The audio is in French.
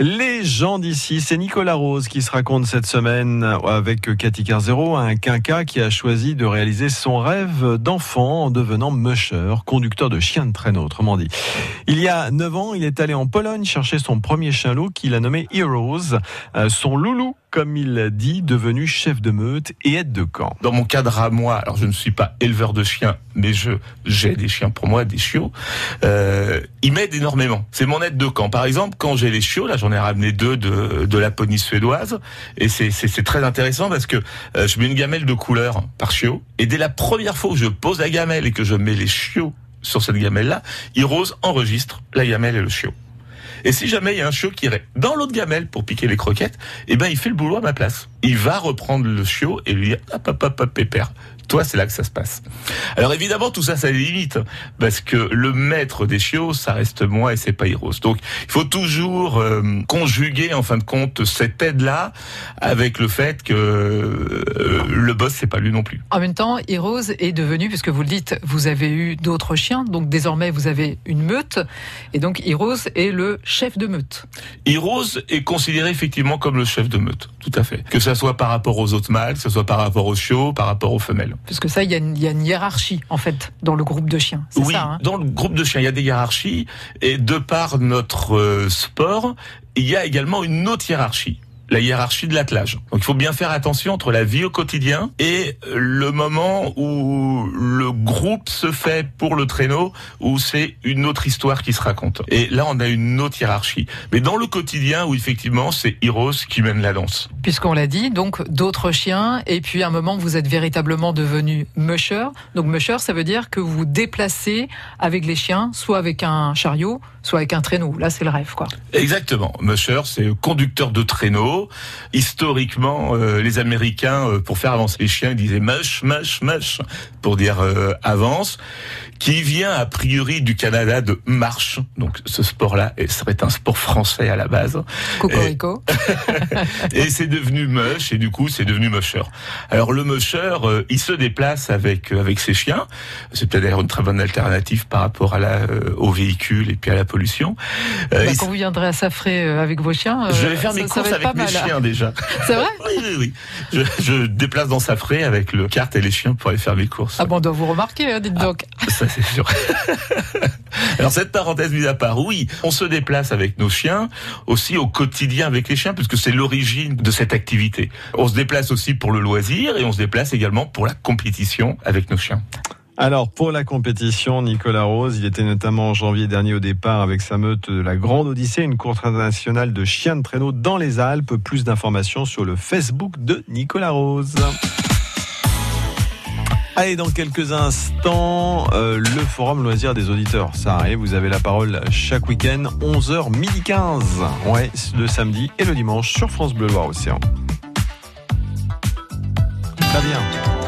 Les gens d'ici, c'est Nicolas Rose qui se raconte cette semaine avec Cathy Carzero, un quinca qui a choisi de réaliser son rêve d'enfant en devenant musher, conducteur de chien de traîneau, autrement dit. Il y a 9 ans, il est allé en Pologne chercher son premier chien loup qu'il a nommé Heroes, euh, son loulou comme il l'a dit, devenu chef de meute et aide de camp. Dans mon cadre à moi, alors je ne suis pas éleveur de chiens, mais je j'ai des chiens pour moi, des chiots. Euh, il m'aide énormément. C'est mon aide de camp. Par exemple, quand j'ai les chiots, là j'en ai ramené deux de, de Laponie suédoise, et c'est très intéressant parce que euh, je mets une gamelle de couleur par chiot, et dès la première fois où je pose la gamelle et que je mets les chiots sur cette gamelle-là, Rose enregistre la gamelle et le chiot. Et si jamais il y a un chiot qui irait dans l'autre gamelle pour piquer les croquettes, eh ben il fait le boulot à ma place. Il va reprendre le chiot et lui dire hop hop hop pépère. Toi, c'est là que ça se passe. Alors évidemment, tout ça, ça des limites, parce que le maître des chiots, ça reste moi et c'est pas Heroes. Donc, il faut toujours euh, conjuguer, en fin de compte, cette aide-là avec le fait que euh, le boss, c'est pas lui non plus. En même temps, Heroes est devenu, puisque vous le dites, vous avez eu d'autres chiens, donc désormais vous avez une meute, et donc Heroes est le chef de meute. Heroes est considéré effectivement comme le chef de meute, tout à fait. Que ça soit par rapport aux autres mâles, que ce soit par rapport aux chiots, par rapport aux femelles. Parce que ça, il y, a une hiérarchie, en fait, dans le groupe de chiens. Oui, ça, hein dans le groupe de chiens, il y a des hiérarchies. Et de par notre euh, sport, il y a également une autre hiérarchie la hiérarchie de l'attelage. Donc il faut bien faire attention entre la vie au quotidien et le moment où le groupe se fait pour le traîneau, où c'est une autre histoire qui se raconte. Et là, on a une autre hiérarchie. Mais dans le quotidien, où effectivement, c'est Heroes qui mène la danse. Puisqu'on l'a dit, donc d'autres chiens, et puis à un moment, vous êtes véritablement devenu musher. Donc musher, ça veut dire que vous vous déplacez avec les chiens, soit avec un chariot, soit avec un traîneau. Là, c'est le rêve, quoi. Exactement. Musher, c'est conducteur de traîneau. Historiquement, euh, les Américains, euh, pour faire avancer les chiens, ils disaient mush, mush, mush, pour dire euh, avance, qui vient a priori du Canada de marche. Donc, ce sport-là serait un sport français à la base. Cocorico. Et, et c'est devenu mush, et du coup, c'est devenu musher. Alors, le musher, il se déplace avec avec ses chiens. C'est peut-être d'ailleurs une très bonne alternative par rapport à la, au véhicule et puis à la pollution. Bah, quand vous viendrez à Safré avec vos chiens, je vais faire mes courses avec mes chiens déjà. C'est vrai Oui, oui, oui. Je, je déplace dans Safré avec le carte et les chiens pour aller faire mes courses. Ah bon, on doit vous remarquer, hein, dites ah, donc. ça, c'est sûr. Alors, cette parenthèse mise à part, oui, on se déplace avec nos chiens, aussi au quotidien avec les chiens, puisque c'est l'origine de cette activité. On se déplace aussi pour le loisir et on se déplace également pour la compétition avec nos chiens. Alors, pour la compétition, Nicolas Rose, il était notamment en janvier dernier au départ avec sa meute de la Grande Odyssée, une course internationale de chiens de traîneau dans les Alpes. Plus d'informations sur le Facebook de Nicolas Rose. Allez, dans quelques instants, euh, le forum loisir des auditeurs. Ça arrive, vous avez la parole chaque week-end, 11h, midi 15. Ouais, le samedi et le dimanche sur France Bleu Loire Océan. Très bien.